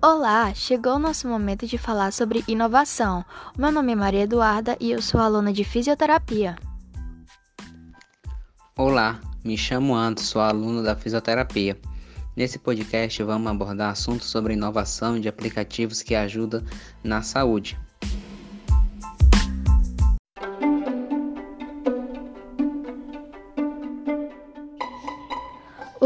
Olá, chegou o nosso momento de falar sobre inovação. meu nome é Maria Eduarda e eu sou aluna de fisioterapia. Olá, me chamo Anto, sou aluno da fisioterapia. Nesse podcast vamos abordar assuntos sobre inovação de aplicativos que ajudam na saúde.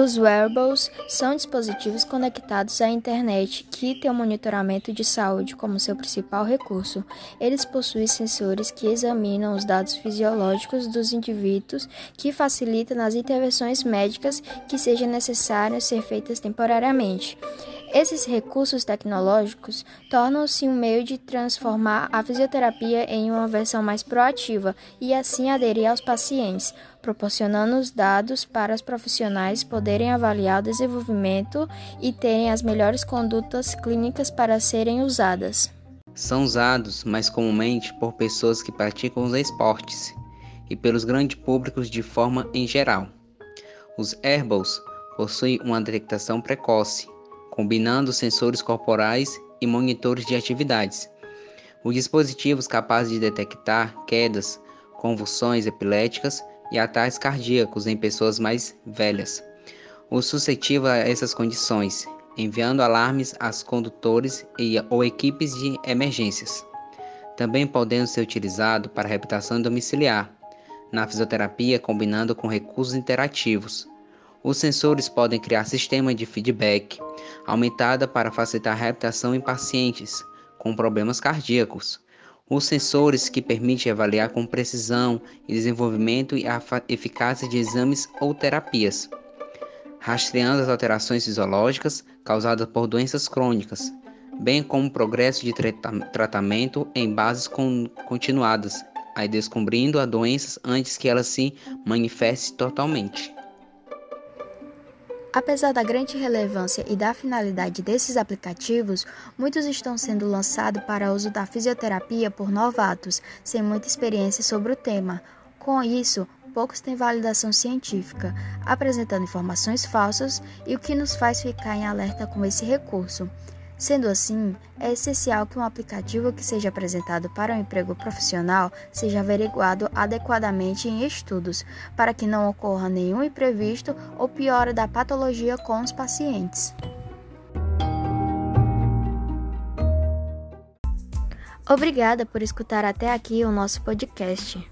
Os wearables são dispositivos conectados à internet que têm o monitoramento de saúde como seu principal recurso. Eles possuem sensores que examinam os dados fisiológicos dos indivíduos, que facilitam as intervenções médicas que sejam necessárias ser feitas temporariamente. Esses recursos tecnológicos tornam-se um meio de transformar a fisioterapia em uma versão mais proativa e assim aderir aos pacientes, proporcionando os dados para os profissionais poderem avaliar o desenvolvimento e terem as melhores condutas clínicas para serem usadas. São usados mais comumente por pessoas que praticam os esportes e pelos grandes públicos de forma em geral. Os Airballs possuem uma detectação precoce combinando sensores corporais e monitores de atividades. Os dispositivos capazes de detectar quedas, convulsões epiléticas e ataques cardíacos em pessoas mais velhas. Os suscetíveis a essas condições, enviando alarmes aos condutores e, ou equipes de emergências. Também podendo ser utilizado para reabilitação domiciliar, na fisioterapia combinando com recursos interativos, os sensores podem criar sistema de feedback aumentada para facilitar a reabilitação em pacientes com problemas cardíacos. Os sensores que permitem avaliar com precisão e desenvolvimento e a eficácia de exames ou terapias, rastreando as alterações fisiológicas causadas por doenças crônicas, bem como o progresso de tratamento em bases continuadas, aí descobrindo a doenças antes que elas se manifestem totalmente. Apesar da grande relevância e da finalidade desses aplicativos, muitos estão sendo lançados para uso da fisioterapia por novatos, sem muita experiência sobre o tema. Com isso, poucos têm validação científica, apresentando informações falsas e o que nos faz ficar em alerta com esse recurso. Sendo assim, é essencial que um aplicativo que seja apresentado para um emprego profissional seja averiguado adequadamente em estudos, para que não ocorra nenhum imprevisto ou piora da patologia com os pacientes. Obrigada por escutar até aqui o nosso podcast.